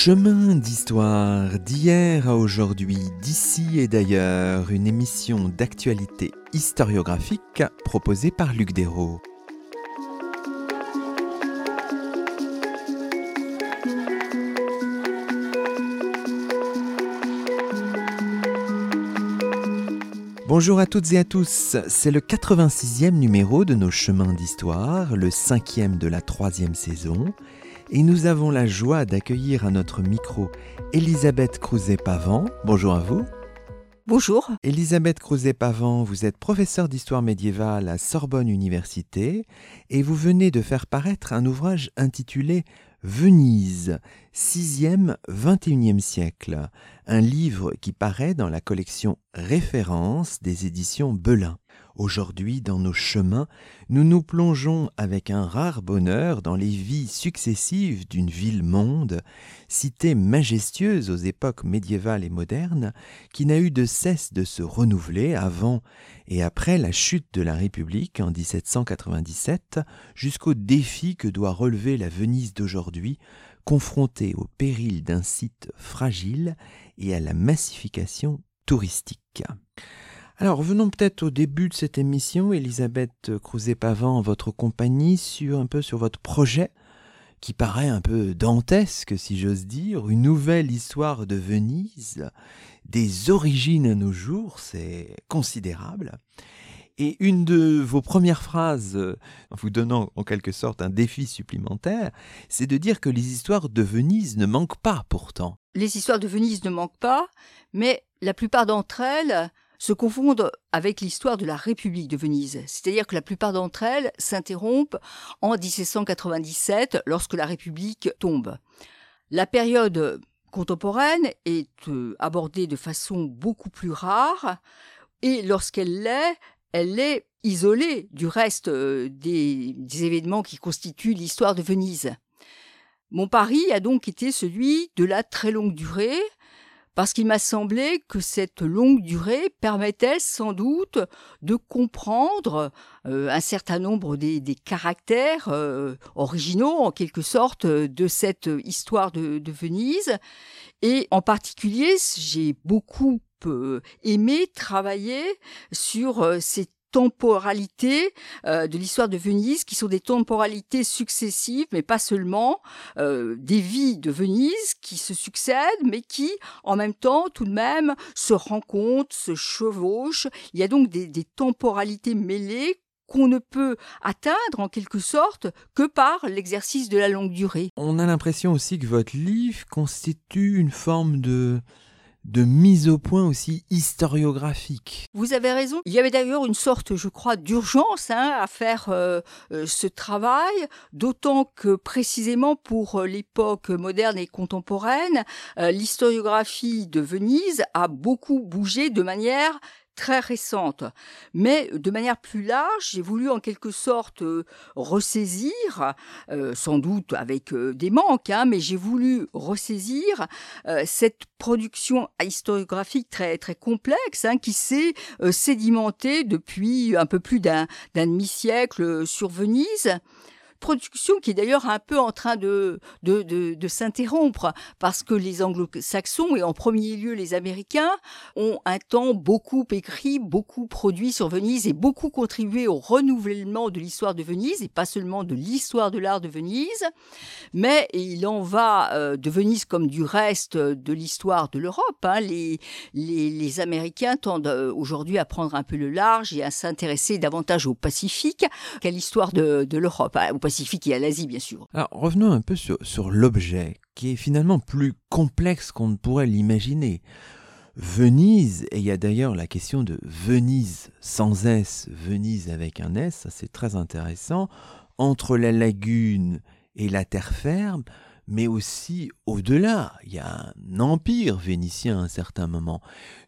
Chemin d'histoire d'hier à aujourd'hui, d'ici et d'ailleurs, une émission d'actualité historiographique proposée par Luc Dérault. Bonjour à toutes et à tous, c'est le 86e numéro de nos chemins d'histoire, le cinquième de la troisième saison, et nous avons la joie d'accueillir à notre micro Elisabeth Crouzet-Pavant. Bonjour à vous. Bonjour. Elisabeth Crouzet-Pavant, vous êtes professeure d'histoire médiévale à Sorbonne Université et vous venez de faire paraître un ouvrage intitulé Venise, 6e, 21e siècle, un livre qui paraît dans la collection Référence des éditions Belin. Aujourd'hui, dans nos chemins, nous nous plongeons avec un rare bonheur dans les vies successives d'une ville-monde, cité majestueuse aux époques médiévales et modernes, qui n'a eu de cesse de se renouveler avant et après la chute de la République en 1797, jusqu'au défi que doit relever la Venise d'aujourd'hui, confrontée au péril d'un site fragile et à la massification touristique. Alors, venons peut-être au début de cette émission, Elisabeth Crouzet-Pavant, votre compagnie, sur un peu sur votre projet, qui paraît un peu dantesque, si j'ose dire, une nouvelle histoire de Venise, des origines à nos jours, c'est considérable. Et une de vos premières phrases, en vous donnant en quelque sorte un défi supplémentaire, c'est de dire que les histoires de Venise ne manquent pas pourtant. Les histoires de Venise ne manquent pas, mais la plupart d'entre elles se confondent avec l'histoire de la République de Venise. C'est-à-dire que la plupart d'entre elles s'interrompent en 1797 lorsque la République tombe. La période contemporaine est euh, abordée de façon beaucoup plus rare et lorsqu'elle l'est, elle est isolée du reste euh, des, des événements qui constituent l'histoire de Venise. Mon pari a donc été celui de la très longue durée, parce qu'il m'a semblé que cette longue durée permettait sans doute de comprendre euh, un certain nombre des, caractères euh, originaux, en quelque sorte, de cette histoire de, Venise. Et en particulier, j'ai beaucoup euh, aimé travailler sur ces temporalités euh, de l'histoire de Venise, qui sont des temporalités successives, mais pas seulement, euh, des vies de Venise qui se succèdent, mais qui, en même temps, tout de même, se rencontrent, se chevauchent. Il y a donc des, des temporalités mêlées qu'on ne peut atteindre en quelque sorte que par l'exercice de la longue durée. On a l'impression aussi que votre livre constitue une forme de de mise au point aussi historiographique. Vous avez raison. Il y avait d'ailleurs une sorte, je crois, d'urgence hein, à faire euh, euh, ce travail, d'autant que précisément pour euh, l'époque moderne et contemporaine, l'historiographie de Venise a beaucoup bougé de manière très récente. Mais de manière plus large, j'ai voulu en quelque sorte euh, ressaisir, euh, sans doute avec euh, des manques, hein, mais j'ai voulu ressaisir cette production historiographique très très complexe hein, qui s'est sédimentée depuis un peu plus d'un demi-siècle sur Venise production qui est d'ailleurs un peu en train de, de, de, s'interrompre parce que les anglo-saxons et en premier lieu les américains ont un temps beaucoup écrit, beaucoup produit sur Venise et beaucoup contribué au renouvellement de l'histoire de Venise et pas seulement de l'histoire de l'art de Venise, mais il en va euh, de Venise comme du reste de l'histoire de l'Europe. Hein. Les, les, Américains tendent euh, aujourd'hui à prendre un peu le large et à s'intéresser davantage au Pacifique qu'à l'histoire de, de l'Europe. Hein. Pacifique et à l'Asie, bien sûr. Alors revenons un peu sur, l'objet, qui est finalement plus complexe qu'on ne pourrait l'imaginer. Venise, et il y a d'ailleurs la question de Venise sans S, Venise avec un S, ça c'est très intéressant, entre la lagune et la terre ferme, mais aussi au-delà. Il y a un empire vénitien à un certain moment.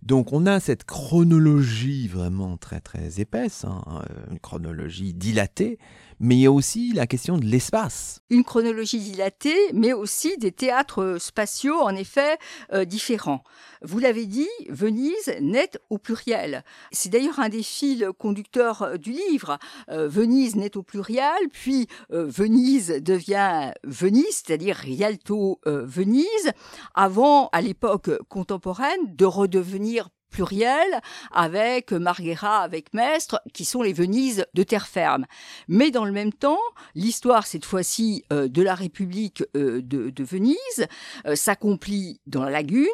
Donc on a cette chronologie vraiment très très épaisse, hein, une chronologie dilatée, mais il y a aussi la question de l'espace. Une chronologie dilatée, mais aussi des théâtres spatiaux, en effet, euh, différents. Vous l'avez dit, Venise naît au pluriel. C'est d'ailleurs un des fils conducteurs euh, du livre. Euh, Venise naît au pluriel, puis Venise devient Venise, c'est-à-dire Rialto Venise, avant, à l'époque contemporaine, de redevenir pluriel avec Marghera, avec Mestre, qui sont les Venises de terre ferme. Mais dans le même temps, l'histoire, cette fois-ci, euh, de la République euh, de, Venise, euh, s'accomplit dans la lagune,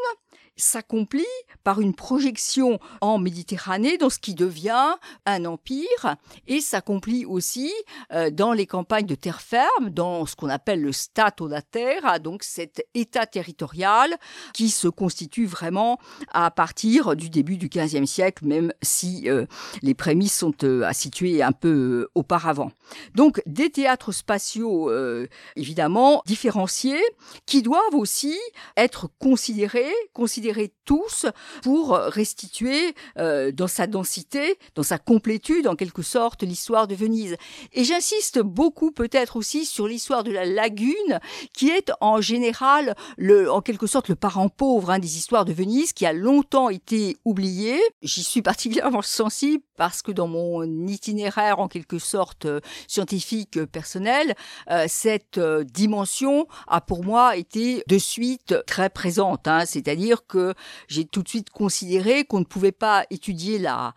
s'accomplit par une projection en Méditerranée dans ce qui devient un empire et s'accomplit aussi euh, dans les campagnes de terre ferme, dans ce qu'on appelle le Stato da Terra, donc cet État territorial qui se constitue vraiment à partir du début du XVe siècle, même si euh, les prémices sont euh, à situer un peu auparavant. Donc des théâtres spatiaux évidemment différenciés qui doivent aussi être considérés, considérés tous pour restituer euh, dans sa densité, dans sa complétude en quelque sorte l'histoire de Venise. Et j'insiste beaucoup peut-être aussi sur l'histoire de la lagune qui est en général le, en quelque sorte le parent pauvre hein, des histoires de Venise qui a longtemps été oublié. J'y suis particulièrement sensible parce que dans mon itinéraire en quelque sorte euh, scientifique euh, personnel, cette dimension a pour moi été de suite très présente. Hein, C'est-à-dire que j'ai tout de suite considéré qu'on ne pouvait pas étudier la,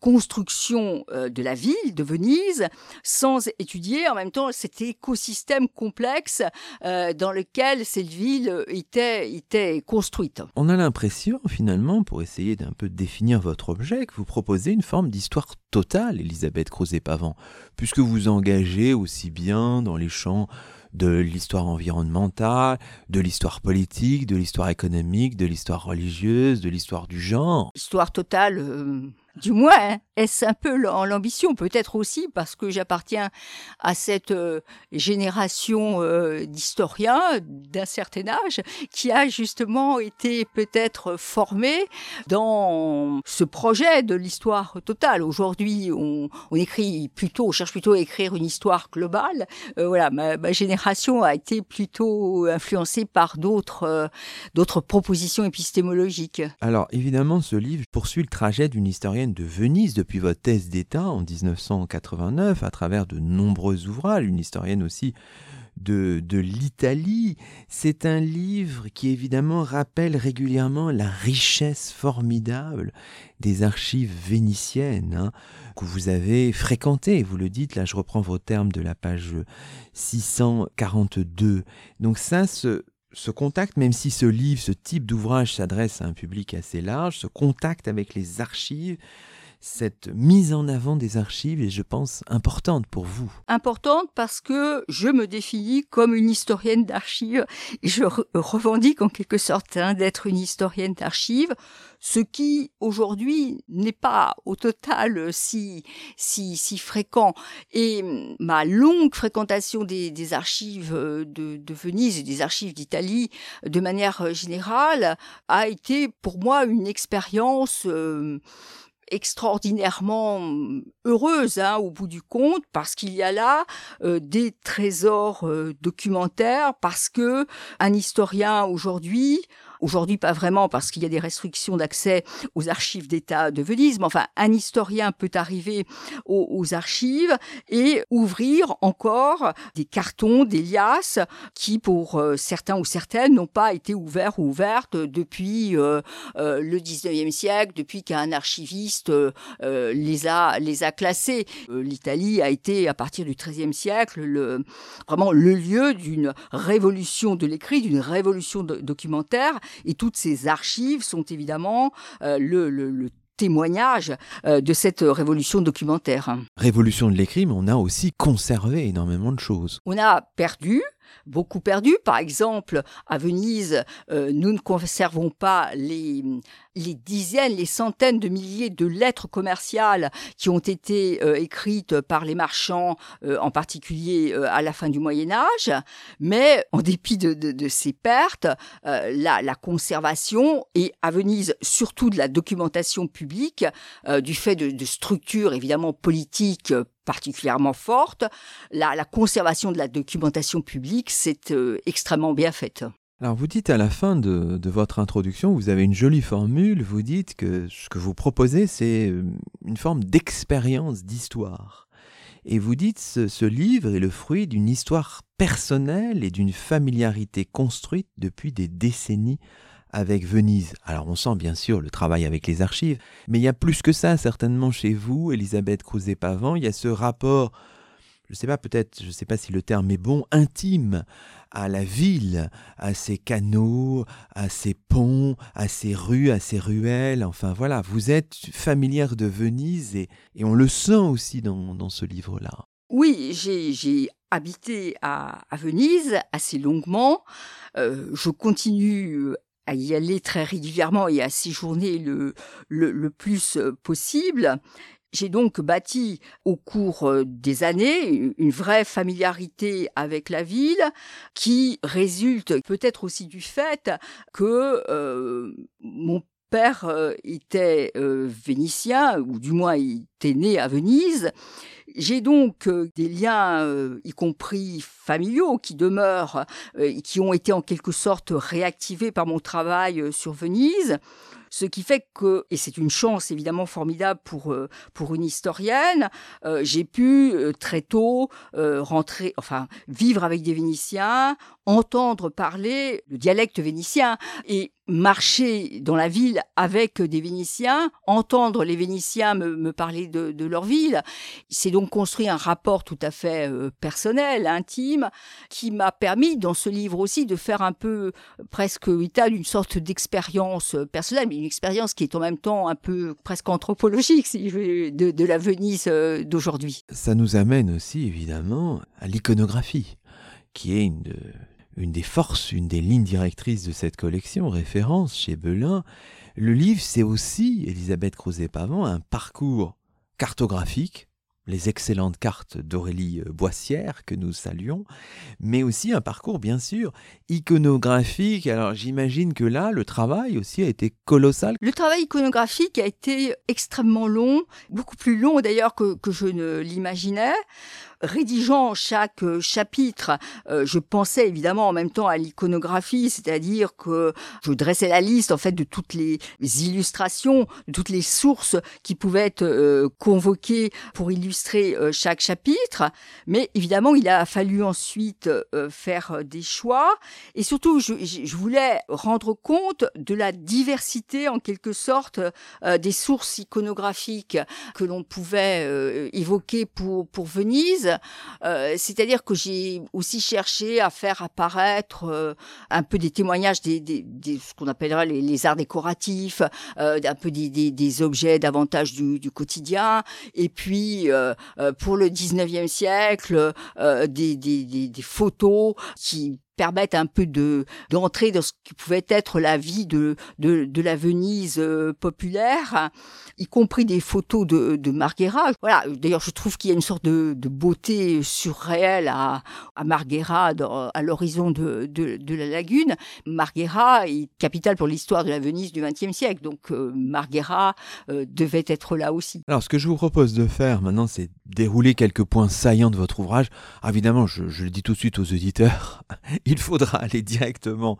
construction euh, de la ville de Venise sans étudier en même temps cet écosystème complexe euh, dans lequel cette ville était, était construite. On a l'impression finalement, pour essayer d'un peu définir votre objet, que vous proposez une forme d'histoire totale, Elisabeth Crozet-Pavant, puisque vous engagez aussi bien dans les champs de l'histoire environnementale, de l'histoire politique, de l'histoire économique, de l'histoire religieuse, de l'histoire du genre. Histoire totale, euh, du moins, est-ce un peu l'ambition? Peut-être aussi parce que j'appartiens à cette euh, génération euh, d'historiens d'un certain âge qui a justement été peut-être formé dans ce projet de l'histoire totale. Aujourd'hui, on, écrit plutôt, on cherche plutôt à écrire une histoire globale. Euh, voilà, ma, génération a été plutôt influencée par d'autres d'autres propositions épistémologiques. Alors évidemment, ce livre poursuit le trajet d'une historienne de Venise depuis votre thèse d'État en 1989 à travers de nombreux ouvrages, une historienne aussi de, de l'Italie. C'est un livre qui évidemment rappelle régulièrement la richesse formidable des archives vénitiennes hein, que vous avez fréquentées. Vous le dites, là je reprends vos termes de la page 642. Donc ça, ce, ce contact, même si ce livre, ce type d'ouvrage s'adresse à un public assez large, ce contact avec les archives, cette mise en avant des archives est, je pense, importante pour vous. Importante parce que je me définis comme une historienne d'archives et je revendique en quelque sorte hein, d'être une historienne d'archives, ce qui aujourd'hui n'est pas au total si si si fréquent. Et ma longue fréquentation des, archives de, Venise et des archives d'Italie de manière générale a été pour moi une expérience euh, extraordinairement heureuse hein, au bout du compte parce qu'il y a là euh, des trésors euh, documentaires parce que un historien aujourd'hui Aujourd'hui, pas vraiment parce qu'il y a des restrictions d'accès aux archives d'État de Venise, mais enfin, un historien peut arriver aux, archives et ouvrir encore des cartons, des liasses qui, pour euh, certains ou certaines, n'ont pas été ouverts ou ouvertes depuis euh, euh, le 19e siècle, depuis qu'un archiviste les a les a classés. L'Italie a été, à partir du XIIIe siècle, le, vraiment le lieu d'une révolution de l'écrit, d'une révolution documentaire et toutes ces archives sont évidemment euh, le, témoignage euh, de cette révolution documentaire. Révolution de l'écrit, mais on a aussi conservé énormément de choses. On a perdu, beaucoup perdu. Par exemple, à Venise, euh, nous ne conservons pas les, les dizaines, les centaines de milliers de lettres commerciales qui ont été euh, écrites par les marchands, euh, en particulier à la fin du Moyen Âge. Mais en dépit de, ces pertes, la, la, conservation et à Venise surtout de la documentation publique, du fait de, de structures évidemment politiques particulièrement forte. La, la conservation de la documentation publique, c'est euh, extrêmement bien faite. Alors vous dites à la fin de, votre introduction, vous avez une jolie formule, vous dites que ce que vous proposez, c'est euh, une forme d'expérience d'histoire. Et vous dites ce, ce livre est le fruit d'une histoire personnelle et d'une familiarité construite depuis des décennies avec Venise. Alors on sent bien sûr le travail avec les archives, mais il y a plus que ça certainement chez vous, Elisabeth Crouzet-Pavant, il y a ce rapport, je ne sais pas peut-être, je ne sais pas si le terme est bon, intime à la ville, à ses canaux, à ses ponts, à ses rues, à ses ruelles, enfin voilà, vous êtes familière de Venise et, on le sent aussi dans, ce livre-là. Oui, j'ai habité à, Venise assez longuement. Euh, je continue à y aller très régulièrement et à séjourner le, plus possible. J'ai donc bâti au cours euh, des années une vraie familiarité avec la ville qui résulte peut-être aussi du fait que euh, mon père euh, était vénitien, ou du moins il était né à Venise. J'ai donc des liens, y compris familiaux, qui demeurent, qui ont été en quelque sorte réactivés par mon travail sur Venise. Ce qui fait que, et c'est une chance évidemment formidable pour, pour une historienne, j'ai pu très tôt rentrer, enfin, vivre avec des Vénitiens, entendre parler le dialecte vénitien. Et marcher dans la ville avec des Vénitiens, entendre les Vénitiens me, parler de, de, leur ville. C'est donc construit un rapport tout à fait euh, personnel, intime, qui m'a permis dans ce livre aussi de faire un peu presque état d'une sorte d'expérience personnelle, mais une expérience qui est en même temps un peu presque anthropologique, si je veux, de, de la Venise euh, d'aujourd'hui. Ça nous amène aussi évidemment à l'iconographie, qui est une une des forces, une des lignes directrices de cette collection, référence chez Belin. Le livre, c'est aussi, Elisabeth Crozet-Pavant, un parcours cartographique, les excellentes cartes d'Aurélie Boissière que nous saluons, mais aussi un parcours bien sûr iconographique. Alors j'imagine que là, le travail aussi a été colossal. Le travail iconographique a été extrêmement long, beaucoup plus long d'ailleurs que, que je ne l'imaginais rédigeant chaque euh, chapitre, euh, je pensais évidemment en même temps à l'iconographie, c'est-à-dire que je dressais la liste en fait de toutes les illustrations, de toutes les sources qui pouvaient être euh, convoquées pour illustrer chaque chapitre. Mais évidemment, il a fallu ensuite faire des choix. Et surtout, je, voulais rendre compte de la diversité en quelque sorte des sources iconographiques que l'on pouvait évoquer pour Venise euh, c'est-à-dire que j'ai aussi cherché à faire apparaître euh, un peu des témoignages des, des, des ce qu'on appellera les, arts décoratifs, euh, un peu des, des objets davantage du, quotidien, et puis pour le 19e siècle, des, photos qui permettent un peu de d'entrer dans ce qui pouvait être la vie de de, la Venise euh, populaire, y compris des photos de, de Marghera. Voilà, d'ailleurs je trouve qu'il y a une sorte de, beauté surréelle à, à Marghera, à l'horizon de, de, la lagune. Marghera est capitale pour l'histoire de la Venise du XXe siècle, donc euh, Marghera euh, devait être là aussi. Alors ce que je vous propose de faire maintenant, c'est dérouler quelques points saillants de votre ouvrage. Ah, évidemment, je le dis tout de suite aux auditeurs, il faudra aller directement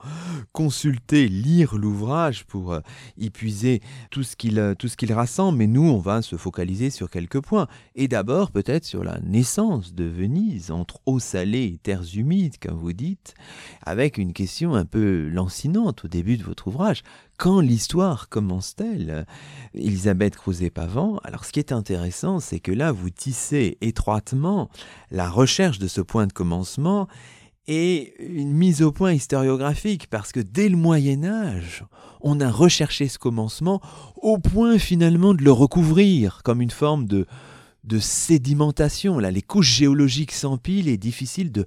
consulter, lire l'ouvrage pour euh, y puiser tout ce qu'il euh, tout ce qu'il rassemble. Mais nous, on va se focaliser sur quelques points. Et d'abord, peut-être sur la naissance de Venise, entre eau salée et terres humides, comme vous dites, avec une question un peu lancinante au début de votre ouvrage. Quand l'histoire commence-t-elle Elisabeth Crouzet-Pavant, alors ce qui est intéressant, c'est que là, vous tissez étroitement la recherche de ce point de commencement et une mise au point historiographique, parce que dès le Moyen Âge, on a recherché ce commencement au point finalement de le recouvrir comme une forme de, de sédimentation. Là, les couches géologiques s'empilent et difficile de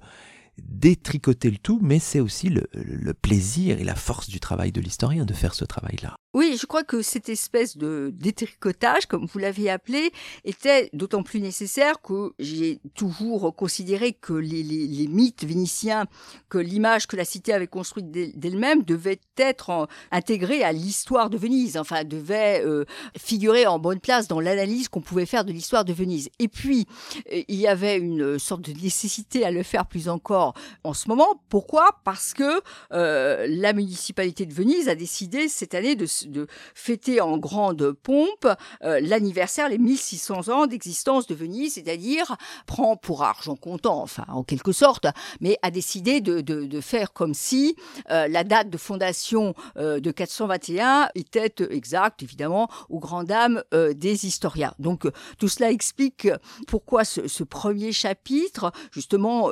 détricoter le tout, mais c'est aussi le, le plaisir et la force du travail de l'historien de faire ce travail-là. Oui, je crois que cette espèce de détricotage, comme vous l'avez appelé, était d'autant plus nécessaire que j'ai toujours considéré que les, mythes vénitiens, que l'image que la cité avait construite d'elle-même devait être intégrée à l'histoire de Venise, enfin devait euh, figurer en bonne place dans l'analyse qu'on pouvait faire de l'histoire de Venise. Et puis, euh, il y avait une sorte de nécessité à le faire plus encore en ce moment. Pourquoi? Parce que euh, la municipalité de Venise a décidé cette année de de fêter en grande pompe euh, l'anniversaire, les 1600 ans d'existence de Venise, c'est-à-dire prend pour argent comptant, enfin en quelque sorte, mais a décidé de, de, faire comme si euh, la date de fondation euh, de 421 était exacte, évidemment, aux grandes dames des historiens. Donc tout cela explique pourquoi ce, ce premier chapitre, justement,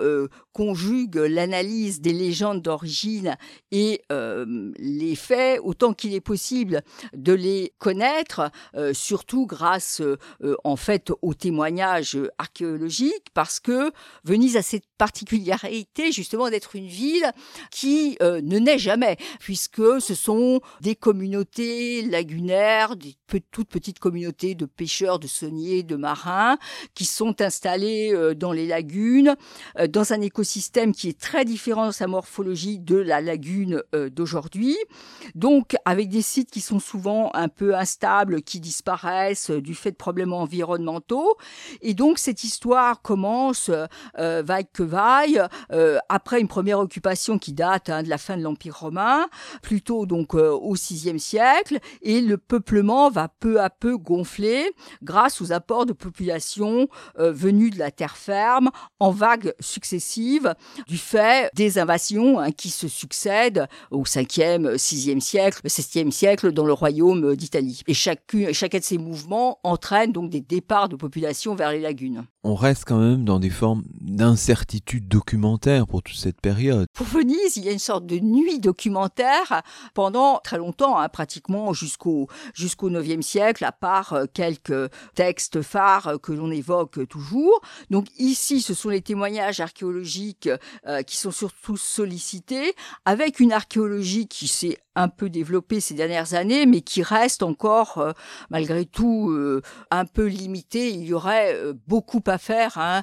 conjugue l'analyse des légendes d'origine et les faits autant qu'il est possible de les connaître, euh, surtout grâce euh, en fait aux témoignages archéologiques, parce que Venise a cette particularité justement d'être une ville qui euh, ne naît jamais, puisque ce sont des communautés lagunaires, des toutes petites communautés de pêcheurs, de sauniers, de marins, qui sont installés dans les lagunes, dans un écosystème qui est très différent dans sa morphologie de la lagune d'aujourd'hui, donc avec des sites qui sont souvent un peu instables, qui disparaissent euh, du fait de problèmes environnementaux. Et donc cette histoire commence, euh, vaille que vaille, euh, après une première occupation qui date hein, de la fin de l'Empire romain, plutôt donc au VIe siècle, et le peuplement va peu à peu gonfler grâce aux apports de population venus de la terre ferme en vagues successives du fait des invasions hein, qui se succèdent au 5e, 6e siècle, 7e siècle dans le royaume d'Italie. Et chacun, chacun de ces mouvements entraîne donc des départs de population vers les lagunes. On reste quand même dans des formes d'incertitude documentaire pour toute cette période. Pour Venise, il y a une sorte de nuit documentaire pendant très longtemps, hein, pratiquement jusqu'au jusqu'au 9e siècle, à part euh, quelques textes phares que l'on évoque toujours. Donc ici, ce sont les témoignages archéologiques euh, qui sont surtout sollicités, avec une archéologie qui s'est un peu développée ces dernières années, mais qui reste encore, euh, malgré tout, euh, un peu limité. Il y aurait euh, beaucoup à faire hein,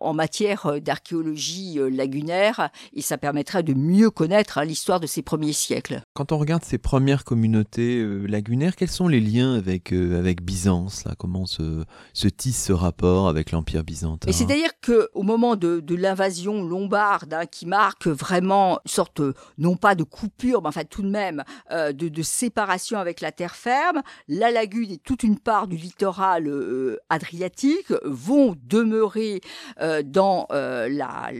en matière d'archéologie lagunaire, et ça permettrait de mieux connaître hein, l'histoire de ces premiers siècles. Quand on regarde ces premières communautés lagunaires, quels sont les liens avec, avec Byzance là? Comment se, se tisse ce rapport avec l'Empire byzantin? C'est-à-dire qu'au moment de, de l'invasion lombarde, hein, qui marque vraiment une sorte, non pas de coupure, mais enfin tout de même, de, de séparation avec la terre ferme, la lagune et toute une part du littoral euh, adriatique vont demeurer euh, dans euh, la,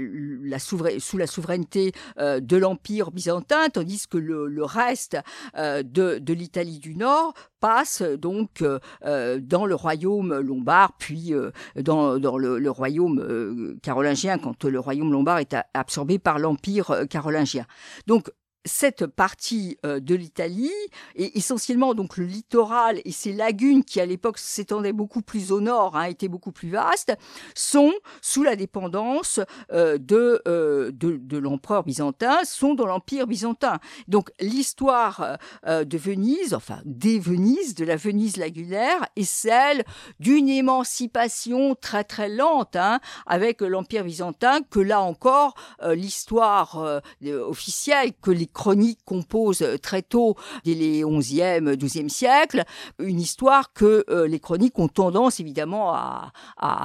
sous la souveraineté de l'Empire byzantin, tandis que le, reste de, l'Italie du Nord passe donc dans le royaume lombard, puis dans, dans le, le, royaume carolingien, quand le royaume lombard est absorbé par l'empire carolingien. Donc cette partie euh, de l'Italie, et essentiellement donc le littoral et ces lagunes qui à l'époque s'étendaient beaucoup plus au nord, hein, étaient beaucoup plus vastes, sont sous la dépendance euh, de, euh, de, de l'empereur byzantin, sont dans l'empire byzantin. Donc l'histoire de Venise, enfin des Venise, de la Venise lagunaire, est celle d'une émancipation très très lente hein, avec l'empire byzantin, que là encore l'histoire officielle que les chroniques composent très tôt, dès les 11e, 12e siècles, une histoire que euh, les chroniques ont tendance évidemment à,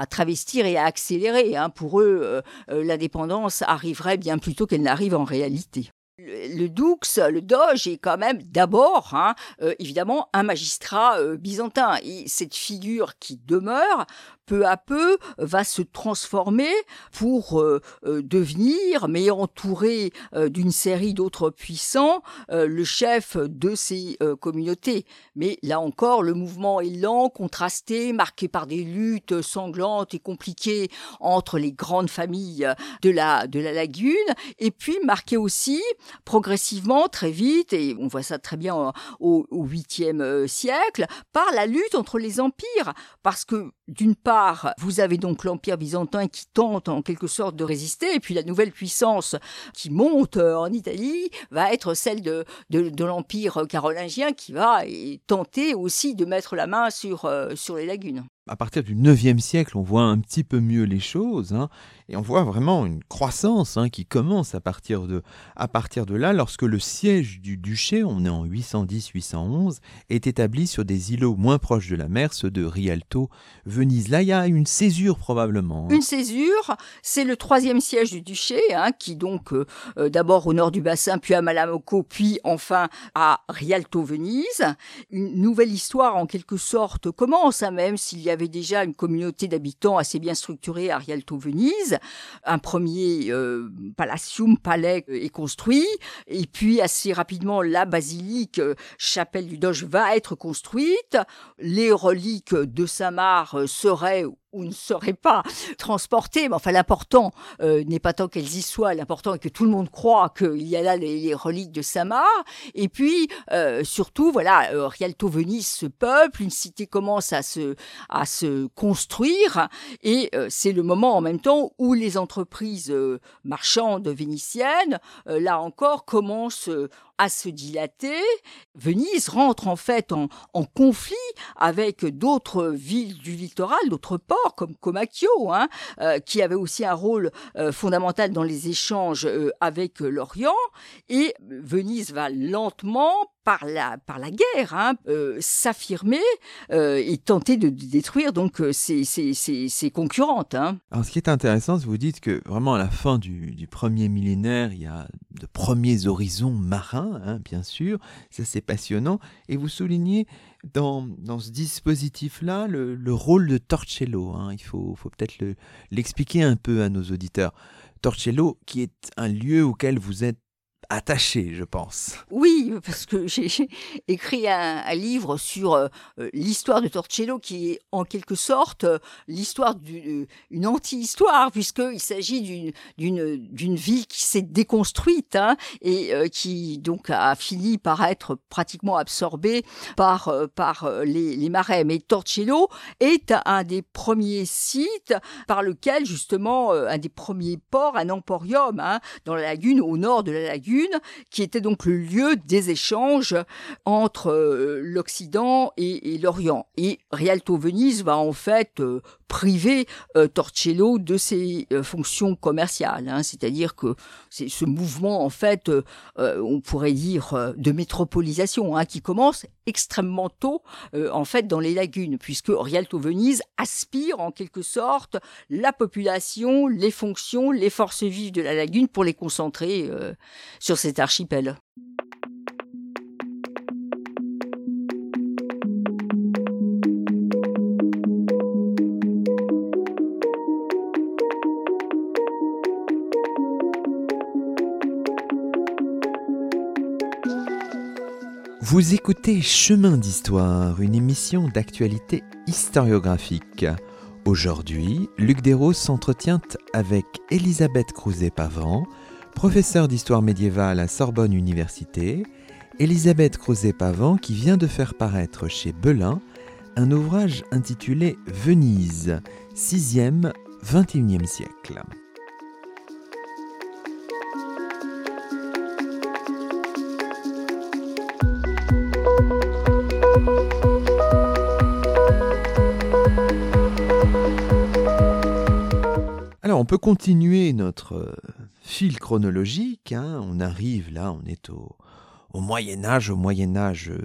travestir et à accélérer. Hein. Pour eux, euh, euh, l'indépendance arriverait bien plus tôt qu'elle n'arrive en réalité. Le Dux, le Doge, est quand même d'abord, hein, évidemment, un magistrat byzantin. Et cette figure qui demeure peu à peu va se transformer pour euh, euh, devenir, mais entouré euh, d'une série d'autres puissants, le chef de ces communautés. Mais là encore, le mouvement est lent, contrasté, marqué par des luttes sanglantes et compliquées entre les grandes familles de la, de la lagune, et puis marqué aussi progressivement, très vite, et on voit ça très bien au, au 8e siècle, par la lutte entre les empires, parce que d'une part, vous avez donc l'Empire byzantin qui tente en quelque sorte de résister, et puis la nouvelle puissance qui monte euh, en Italie va être celle de, de, l'Empire carolingien qui va tenter aussi de mettre la main sur, euh, sur les lagunes à partir du 9e siècle, on voit un petit peu mieux les choses, hein, et on voit vraiment une croissance hein, qui commence à partir, de, à partir de là, lorsque le siège du duché, on est en 810-811, est établi sur des îlots moins proches de la mer, ceux de Rialto, Venise. Là, il y a une césure probablement. Hein. Une césure, c'est le troisième siège du duché, qui donc euh, euh, d'abord au nord du bassin, puis à Malamocco, puis enfin à Rialto, Venise. Une nouvelle histoire en quelque sorte commence, même s'il y a avait déjà une communauté d'habitants assez bien structurée à Rialto Venise. Un premier euh, palais euh, est construit, et puis assez rapidement la basilique, euh, chapelle du Doge, va être construite. Les reliques de Samar seraient ou ne seraient pas transportées. Mais enfin, l'important euh, n'est pas tant qu'elles y soient, l'important est que tout le monde croit qu'il y a là les, reliques de Samar. Et puis, euh, surtout, voilà, euh, Rialto Venise se peuple, une cité commence à se, à se construire, et c'est le moment en même temps où les entreprises marchandes vénitiennes, là encore, commencent à se dilater. Venise rentre en fait en, conflit avec d'autres villes du littoral, d'autres ports comme Comacchio, hein, euh, qui avait aussi un rôle euh, fondamental dans les échanges euh, avec l'Orient. Et Venise va lentement par la, par la guerre, hein, euh, s'affirmer euh, et tenter de, détruire donc euh, ses, ses, ses, concurrentes. Hein. Alors, ce qui est intéressant, vous dites que vraiment à la fin du, du premier millénaire, il y a de premiers horizons marins, hein, bien sûr, ça c'est passionnant, et vous soulignez dans, dans ce dispositif-là le, le, rôle de Torcello. Il faut, faut peut-être l'expliquer un peu à nos auditeurs. Torcello, qui est un lieu auquel vous êtes attaché, je pense. Oui, parce que j'ai écrit un, livre sur euh, euh, l'histoire de Torcello, qui est en quelque sorte euh, l'histoire d'une anti-histoire, puisqu'il s'agit d'une ville qui s'est déconstruite hein, et qui donc a fini par être pratiquement absorbée par, les, marais. Mais Torcello est un des premiers sites par lequel justement un des premiers ports, un emporium hein, dans la lagune, au nord de la lagune, qui était donc le lieu des échanges entre euh, l'Occident et, l'Orient. Et Rialto Venise va en fait euh, priver euh, Torcello de ses fonctions commerciales. Hein. C'est-à-dire que c'est ce mouvement, en fait, on pourrait dire, de métropolisation, hein, qui commence extrêmement tôt, en fait, dans les lagunes, puisque Rialto Venise aspire en quelque sorte la population, les fonctions, les forces vives de la lagune pour les concentrer sur cet archipel. Vous écoutez Chemin d'Histoire, une émission d'actualité historiographique. Aujourd'hui, Luc Desros s'entretient avec Elisabeth Crouzet-Pavant, professeure d'histoire médiévale à Sorbonne Université, Elisabeth Crozet-Pavant qui vient de faire paraître chez Belin un ouvrage intitulé Venise, 6e, 21e siècle. Peut continuer notre fil chronologique. Hein, on arrive là, on est au, Moyen Âge, au Moyen Âge euh,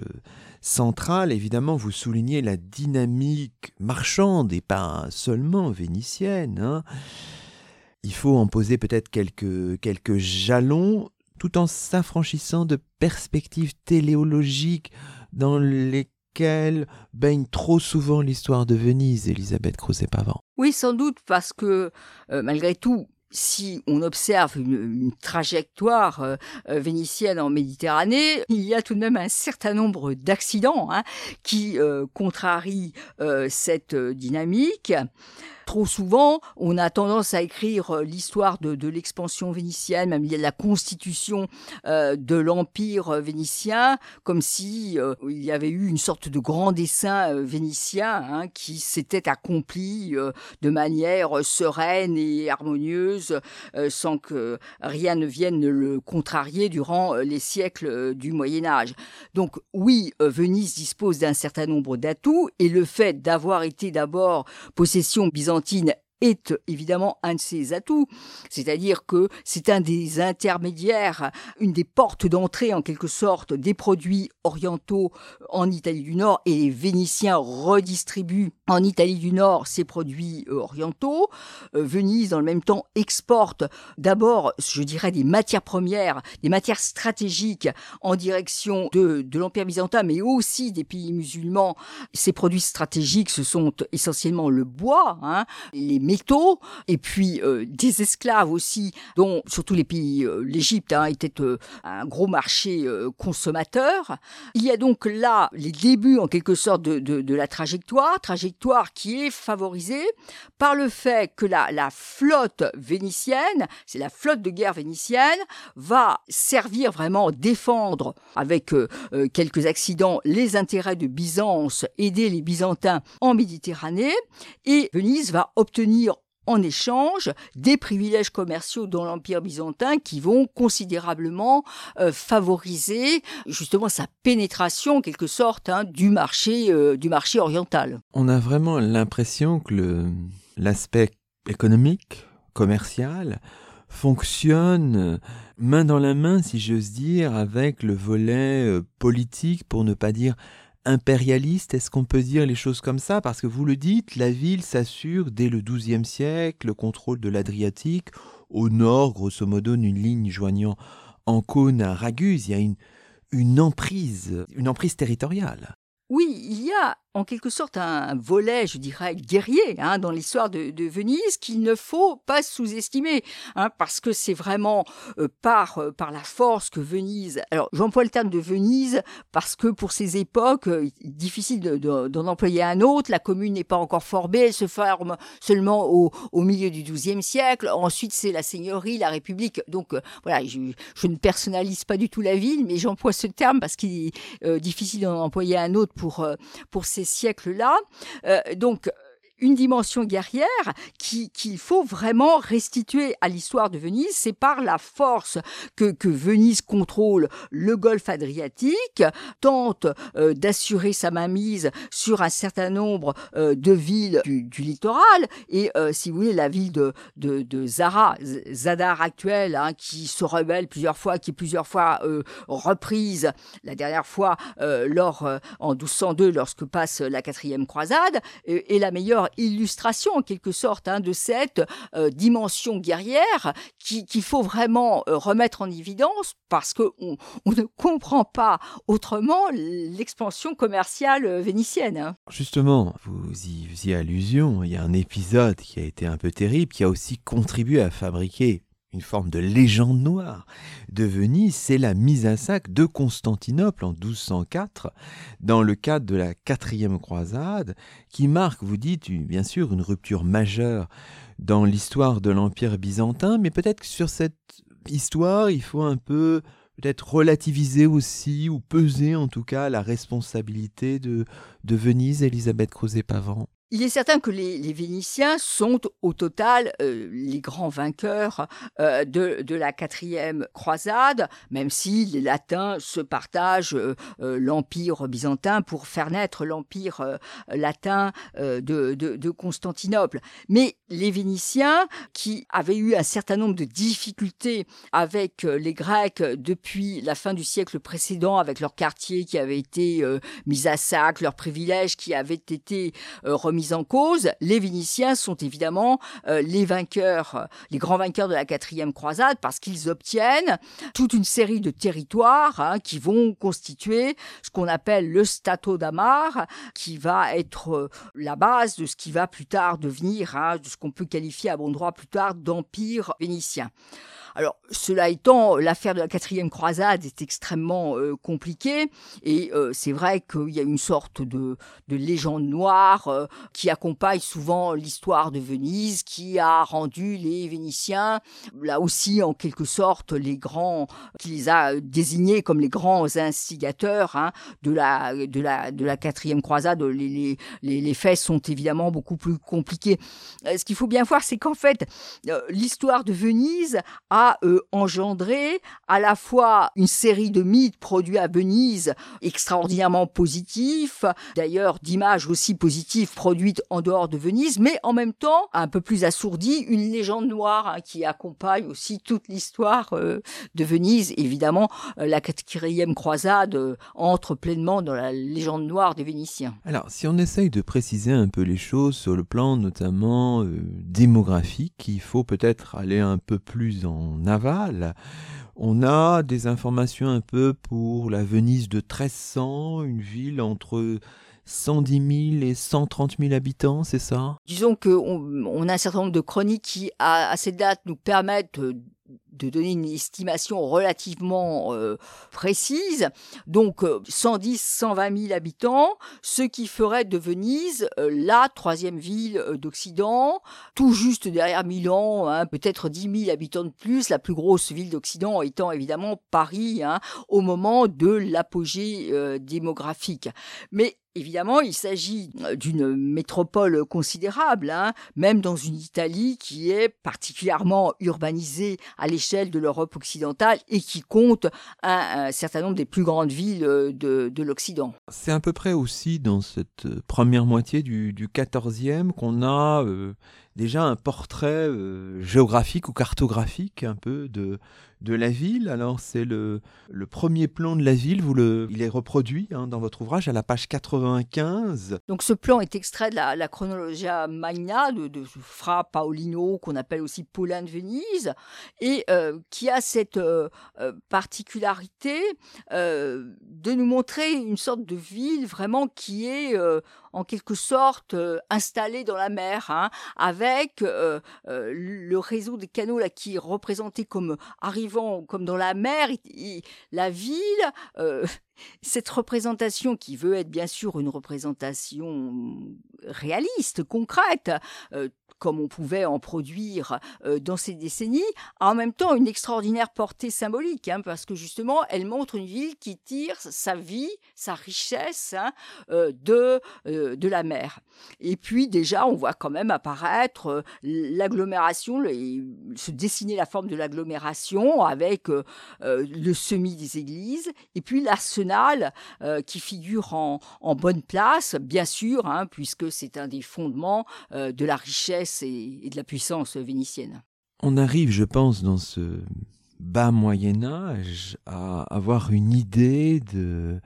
central. Évidemment, vous soulignez la dynamique marchande et pas seulement vénitienne. Hein. Il faut en poser peut-être quelques, quelques jalons tout en s'affranchissant de perspectives téléologiques dans baigne trop souvent l'histoire de Venise, Elisabeth Crozet-Pavant. Oui, sans doute, parce que euh, malgré tout, si on observe une, trajectoire euh, euh, vénitienne en Méditerranée, il y a tout de même un certain nombre d'accidents hein, qui contrarient cette dynamique. Trop souvent, on a tendance à écrire euh, l'histoire de, l'expansion vénitienne, même la constitution euh, de l'empire euh, vénitien, comme si il y avait eu une sorte de grand dessin vénitien hein, qui s'était accompli de manière sereine et harmonieuse, sans que rien ne vienne le contrarier durant les siècles du Moyen Âge. Donc oui, Venise dispose d'un certain nombre d'atouts et le fait d'avoir été d'abord possession byzantine est évidemment un de ses atouts, c'est-à-dire que c'est un des intermédiaires, une des portes d'entrée en quelque sorte des produits orientaux en Italie du Nord et les Vénitiens redistribuent en Italie du Nord ces produits euh, orientaux. Euh, Venise, dans le même temps, exporte d'abord, je dirais, des matières premières, des matières stratégiques en direction de, l'Empire byzantin, mais aussi des pays musulmans. Ces produits stratégiques, ce sont essentiellement le bois, hein, les métaux, et puis euh, des esclaves aussi, dont surtout les pays, euh, l'Égypte hein, était un gros marché consommateur. Il y a donc là les débuts en quelque sorte de, de, la trajectoire, trajectoire qui est favorisée par le fait que la, flotte vénitienne, c'est la flotte de guerre vénitienne, va servir vraiment défendre avec quelques accidents les intérêts de Byzance, aider les Byzantins en Méditerranée, et Venise va obtenir en échange des privilèges commerciaux dans l'Empire byzantin qui vont considérablement euh, favoriser justement sa pénétration en quelque sorte hein, du marché euh, du marché oriental. On a vraiment l'impression que l'aspect économique, commercial fonctionne main dans la main, si j'ose dire, avec le volet euh, politique, pour ne pas dire impérialiste, est-ce qu'on peut dire les choses comme ça? Parce que vous le dites, la ville s'assure dès le XIIe siècle le contrôle de l'Adriatique, au nord, grosso modo, d'une ligne joignant Ancône à Raguse. Il y a une, une emprise, une emprise territoriale. Oui, il y a en quelque sorte un volet, je dirais, guerrier hein, dans l'histoire de, Venise qu'il ne faut pas sous-estimer, hein, parce que c'est vraiment euh, par, euh, par la force que Venise... Alors j'emploie le terme de Venise parce que pour ces époques, euh, difficile d'en employer un autre, la commune n'est pas encore formée, elle se forme seulement au, milieu du XIIe siècle, ensuite c'est la seigneurie, la République, donc voilà, je, je, ne personnalise pas du tout la ville, mais j'emploie ce terme parce qu'il est difficile d'en employer un autre pour, pour ces siècles-là. Euh, donc, une dimension guerrière qu'il faut vraiment restituer à l'histoire de Venise. C'est par la force que, que, Venise contrôle le golfe Adriatique, tente euh, d'assurer sa mainmise sur un certain nombre euh, de villes du, littoral. Et si vous voulez, la ville de, de, Zara, Zadar actuelle, hein, qui se rebelle plusieurs fois, qui plusieurs fois reprise, la dernière fois lors, en 1202, lorsque passe la quatrième croisade, est la meilleure illustration en quelque sorte hein, de cette euh, dimension guerrière qu'il faut vraiment euh, remettre en évidence parce qu'on on ne comprend pas autrement l'expansion commerciale euh, vénitienne. Hein. Justement, vous y faisiez allusion, il y a un épisode qui a été un peu terrible, qui a aussi contribué à fabriquer une forme de légende noire de Venise, c'est la mise à sac de Constantinople en 1204, dans le cadre de la quatrième croisade, qui marque, vous dites, bien sûr, une rupture majeure dans l'histoire de l'Empire byzantin, mais peut-être que sur cette histoire, il faut un peu peut-être relativiser aussi, ou peser en tout cas la responsabilité de, de Venise, Elisabeth Crozet-Pavant. Il est certain que les, Vénitiens sont au total euh, les grands vainqueurs euh, de, la quatrième croisade, même si les Latins se partagent euh, l'empire byzantin pour faire naître l'empire latin de, Constantinople. Mais les Vénitiens, qui avaient eu un certain nombre de difficultés avec les Grecs depuis la fin du siècle précédent, avec leurs quartiers qui avaient été mis à sac, leurs privilèges qui avaient été remis en cause, les Vénitiens sont évidemment euh, les vainqueurs, les grands vainqueurs de la quatrième croisade parce qu'ils obtiennent toute une série de territoires hein, qui vont constituer ce qu'on appelle le Stato d'Amar, qui va être euh, la base de ce qui va plus tard devenir, hein, de ce qu'on peut qualifier à bon droit plus tard d'empire vénitien. Alors, cela étant, l'affaire de la quatrième croisade est extrêmement euh, compliquée et euh, c'est vrai qu'il y a une sorte de, de légende noire euh, qui accompagne souvent l'histoire de Venise, qui a rendu les Vénitiens, là aussi en quelque sorte, les grands, qui les a désignés comme les grands instigateurs hein, de, la, de, la, de la quatrième croisade. Les, les, les, faits sont évidemment beaucoup plus compliqués. ce qu'il faut bien voir, c'est qu'en fait, l'histoire de Venise a engendré à la fois une série de mythes produits à Venise extraordinairement positifs, d'ailleurs d'images aussi positives produites en dehors de Venise, mais en même temps un peu plus assourdi, une légende noire hein, qui accompagne aussi toute l'histoire euh, de Venise. Évidemment, euh, la quatrième croisade euh, entre pleinement dans la légende noire des Vénitiens. Alors, si on essaye de préciser un peu les choses sur le plan notamment démographique, il faut peut-être aller un peu plus en aval. On a des informations un peu pour la Venise de 1300, une ville entre 110 000 et 130 000 habitants, c'est ça? Disons qu'on on a un certain nombre de chroniques qui, à, à cette date, nous permettent de donner une estimation relativement euh, précise. Donc 110, 120 000 habitants, ce qui ferait de Venise euh, la troisième ville euh, d'Occident, tout juste derrière Milan, hein, peut-être 10 000 habitants de plus, la plus grosse ville d'Occident étant évidemment Paris, hein, au moment de l'apogée démographique. Mais Évidemment, il s'agit d'une métropole considérable, hein, même dans une Italie qui est particulièrement urbanisée à l'échelle de l'Europe occidentale et qui compte un, certain nombre des plus grandes villes euh, de, l'Occident. C'est à peu près aussi dans cette euh, première moitié du, 14e qu'on a euh, déjà un portrait géographique ou cartographique un peu de, de la ville. Alors c'est le, le premier plan de la ville, il est reproduit hein, dans votre ouvrage à la page 95. Donc ce plan est extrait de la, Chronologia Magna de, de, Fra Paolino, qu'on appelle aussi Paulin de Venise, et euh, qui a cette euh, euh, particularité de nous montrer une sorte de ville vraiment qui est en quelque sorte installée dans la mer, hein, avec le réseau des canaux là, qui est représenté comme arrivant comme dans la mer, la ville, euh, cette représentation qui veut être bien sûr une représentation réaliste, concrète, euh, comme on pouvait en produire euh, dans ces décennies, a en même temps une extraordinaire portée symbolique, hein, parce que justement, elle montre une ville qui tire sa vie, sa richesse hein, de, de la mer. Et puis déjà, on voit quand même apparaître l'agglomération, se dessiner la forme de l'agglomération avec le semis des églises, et puis l'arsenal euh, qui figure en, bonne place, bien sûr, hein, puisque c'est un des fondements euh, de la richesse et, de la puissance vénitienne. On arrive, je pense, dans ce bas Moyen Âge à avoir une idée de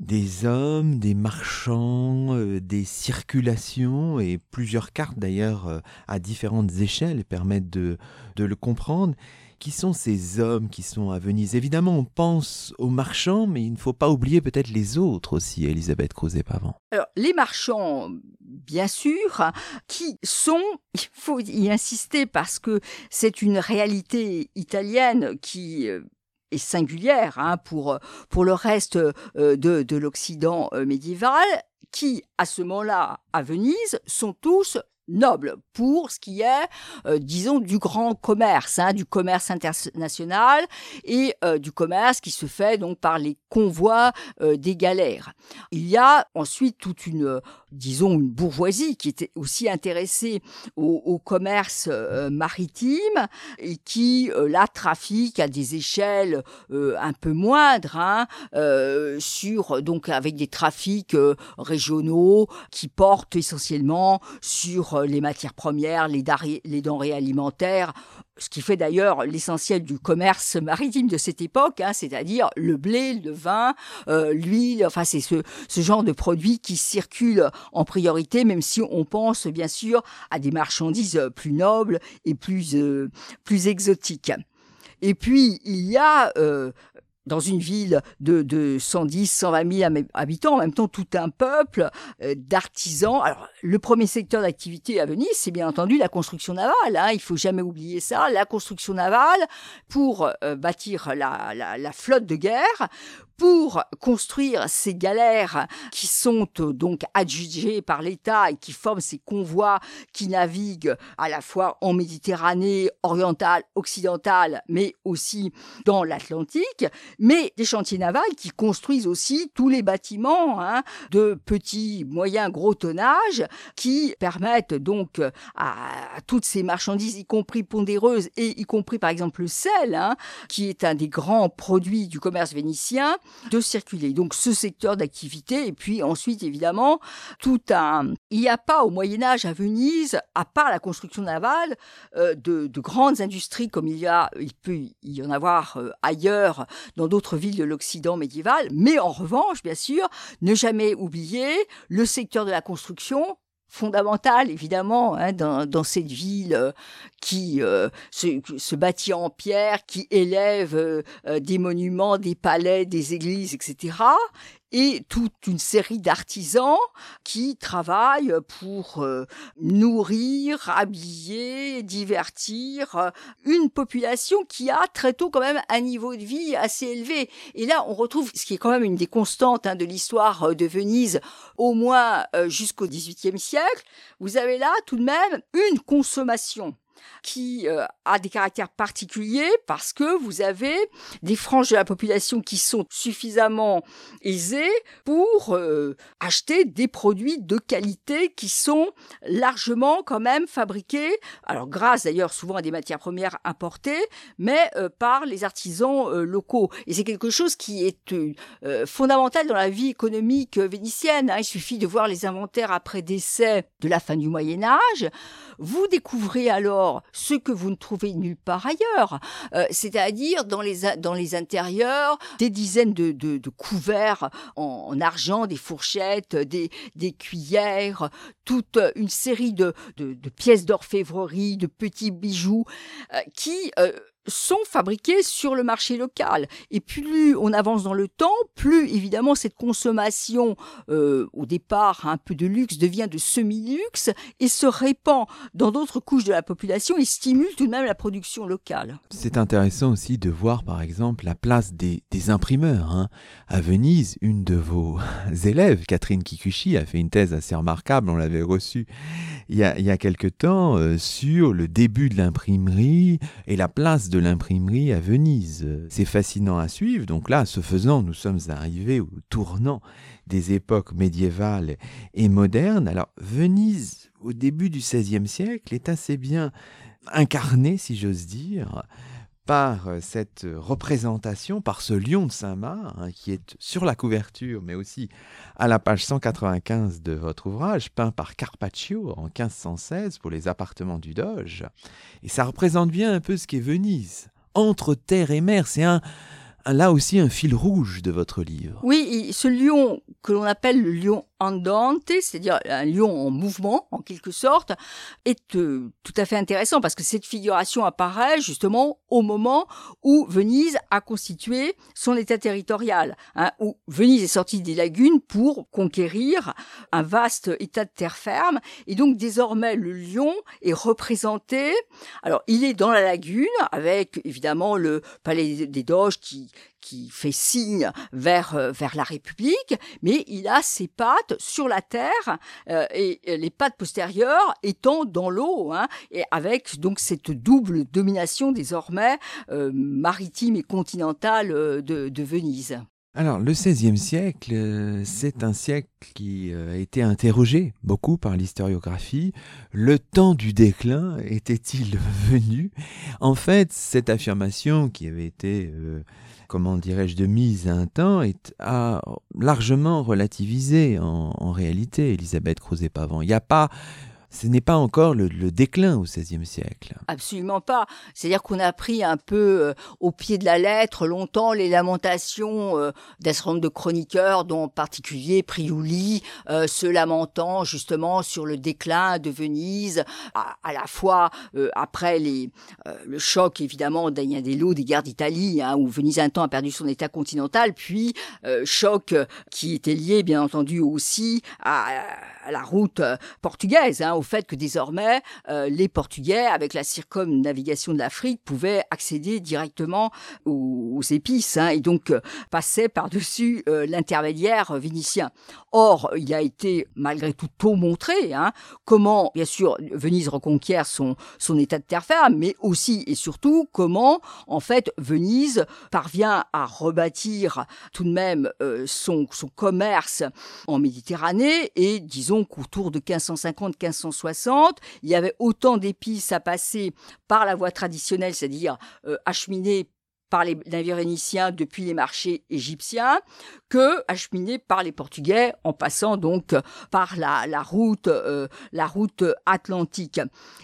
des hommes, des marchands, euh, des circulations et plusieurs cartes d'ailleurs à différentes échelles permettent de le comprendre. Qui sont ces hommes qui sont à Venise? Évidemment, on pense aux marchands, mais il ne faut pas oublier peut-être les autres aussi, Elisabeth Crozet-Pavant. Alors, les marchands, bien sûr, qui sont, il faut y insister parce que c'est une réalité italienne qui euh, est singulière hein, pour, pour le reste euh, de, de l'Occident euh, médiéval, qui, à ce moment-là, à Venise, sont tous noble pour ce qui est, euh, disons, du grand commerce, hein, du commerce international et euh, du commerce qui se fait donc par les convois euh, des galères. Il y a ensuite toute une, disons, une bourgeoisie qui était aussi intéressée au, commerce maritime et qui, là, trafique à des échelles un peu moindres, hein, sur, donc, avec des trafics régionaux qui portent essentiellement sur les matières premières, les, denrées alimentaires, ce qui fait d'ailleurs l'essentiel du commerce maritime de cette époque, hein, c'est-à-dire le blé, le vin, euh, l'huile, enfin c'est ce, genre de produits qui circulent en priorité, même si on pense bien sûr à des marchandises plus nobles et plus, euh, plus exotiques. Et puis il y a euh, dans une ville de, de 110, 120 000 habitants, en même temps tout un peuple euh, d'artisans. Alors, le premier secteur d'activité à Venise, c'est bien entendu la construction navale. Hein, il faut jamais oublier ça. La construction navale pour euh, bâtir la, flotte de guerre, pour construire ces galères qui sont euh, donc adjugées par l'État et qui forment ces convois qui naviguent à la fois en Méditerranée orientale, occidentale, mais aussi dans l'Atlantique, mais des chantiers navals qui construisent aussi tous les bâtiments hein, de petits, moyens, gros tonnage qui permettent donc à, toutes ces marchandises, y compris pondéreuses et y compris par exemple le sel, hein, qui est un des grands produits du commerce vénitien, de circuler. Donc ce secteur d'activité et puis ensuite évidemment tout un il n'y a pas au Moyen Âge à Venise à part la construction navale euh, de, grandes industries comme il y a il peut y en avoir euh, ailleurs dans d'autres villes de l'Occident médiéval mais en revanche bien sûr ne jamais oublier le secteur de la construction fondamentale évidemment hein, dans, dans, cette ville euh, qui euh, se, bâtit en pierre, qui élève euh, des monuments, des palais, des églises, etc et toute une série d'artisans qui travaillent pour euh, nourrir, habiller, divertir euh, une population qui a très tôt quand même un niveau de vie assez élevé. Et là, on retrouve ce qui est quand même une des constantes hein, de l'histoire euh, de Venise, au moins jusqu'au XVIIIe siècle. Vous avez là tout de même une consommation qui euh, a des caractères particuliers parce que vous avez des franges de la population qui sont suffisamment aisées pour euh, acheter des produits de qualité qui sont largement quand même fabriqués, alors grâce d'ailleurs souvent à des matières premières importées, mais euh, par les artisans locaux. Et c'est quelque chose qui est fondamental dans la vie économique vénitienne. Hein. Il suffit de voir les inventaires après décès de la fin du Moyen Âge. Vous découvrez alors ce que vous ne trouvez nulle part ailleurs, euh, c'est-à-dire dans les, dans les intérieurs, des dizaines de, de, couverts en, argent, des fourchettes, des, des cuillères, toute une série de, de, pièces d'orfèvrerie, de petits bijoux euh, qui euh, sont fabriqués sur le marché local. Et plus on avance dans le temps, plus évidemment cette consommation, euh, au départ un peu de luxe, devient de semi-luxe et se répand dans d'autres couches de la population et stimule tout de même la production locale. C'est intéressant aussi de voir par exemple la place des, imprimeurs. Hein. À Venise, une de vos élèves, Catherine Kikuchi, a fait une thèse assez remarquable, on l'avait reçue il y a, a quelque temps, euh, sur le début de l'imprimerie et la place de l'imprimerie à Venise. C'est fascinant à suivre. Donc là, ce faisant, nous sommes arrivés au tournant des époques médiévales et modernes. Alors Venise, au début du XVIe siècle, est assez bien incarnée, si j'ose dire, par cette représentation, par ce lion de Saint-Marc, hein, qui est sur la couverture, mais aussi à la page 195 de votre ouvrage, peint par Carpaccio en 1516 pour les appartements du Doge. Et ça représente bien un peu ce qu'est Venise. Entre terre et mer, c'est un, là aussi un fil rouge de votre livre. Oui, ce lion que l'on appelle le lion andante, c'est-à-dire un lion en mouvement en quelque sorte, est euh, tout à fait intéressant parce que cette figuration apparaît justement au moment où Venise a constitué son État territorial, hein, où Venise est sortie des lagunes pour conquérir un vaste État de terre ferme, et donc désormais le lion est représenté. Alors il est dans la lagune avec évidemment le palais des Doges qui qui fait signe vers euh, vers la République, mais il a ses pattes sur la terre euh, et les pattes postérieures étant dans l'eau, hein, et avec donc cette double domination désormais euh, maritime et continentale de, de Venise. Alors, le XVIe siècle, c'est un siècle qui a été interrogé beaucoup par l'historiographie. Le temps du déclin était-il venu? En fait, cette affirmation qui avait été comment dirais-je, de mise à un temps est, a largement relativisé en, réalité, Elisabeth Crozet-Pavant. Il n'y a pas ce n'est pas encore le, déclin au XVIe siècle. Absolument pas. C'est-à-dire qu'on a pris un peu euh, au pied de la lettre longtemps les lamentations euh, d'un certain nombre de chroniqueurs, dont en particulier Priuli, euh, se lamentant justement sur le déclin de Venise, à, la fois après les, le choc évidemment d'Agnardello, des guerres d'Italie, hein, où Venise un temps a perdu son état continental, puis choc qui était lié bien entendu aussi à, la route portugaise. Hein, au fait que désormais, euh, les Portugais, avec la circumnavigation de l'Afrique, pouvaient accéder directement aux, épices hein, et donc euh, passaient par-dessus euh, l'intermédiaire vénitien. Or, il a été malgré tout tôt montré hein, comment, bien sûr, Venise reconquiert son, son état de terre ferme, mais aussi et surtout comment, en fait, Venise parvient à rebâtir tout de même son, son commerce en Méditerranée et disons qu'autour de 1550-1560, il y avait autant d'épices à passer par la voie traditionnelle, c'est-à-dire euh, acheminer par les navires vénitiens depuis les marchés égyptiens que acheminé par les Portugais en passant donc par la, la route euh, la route atlantique.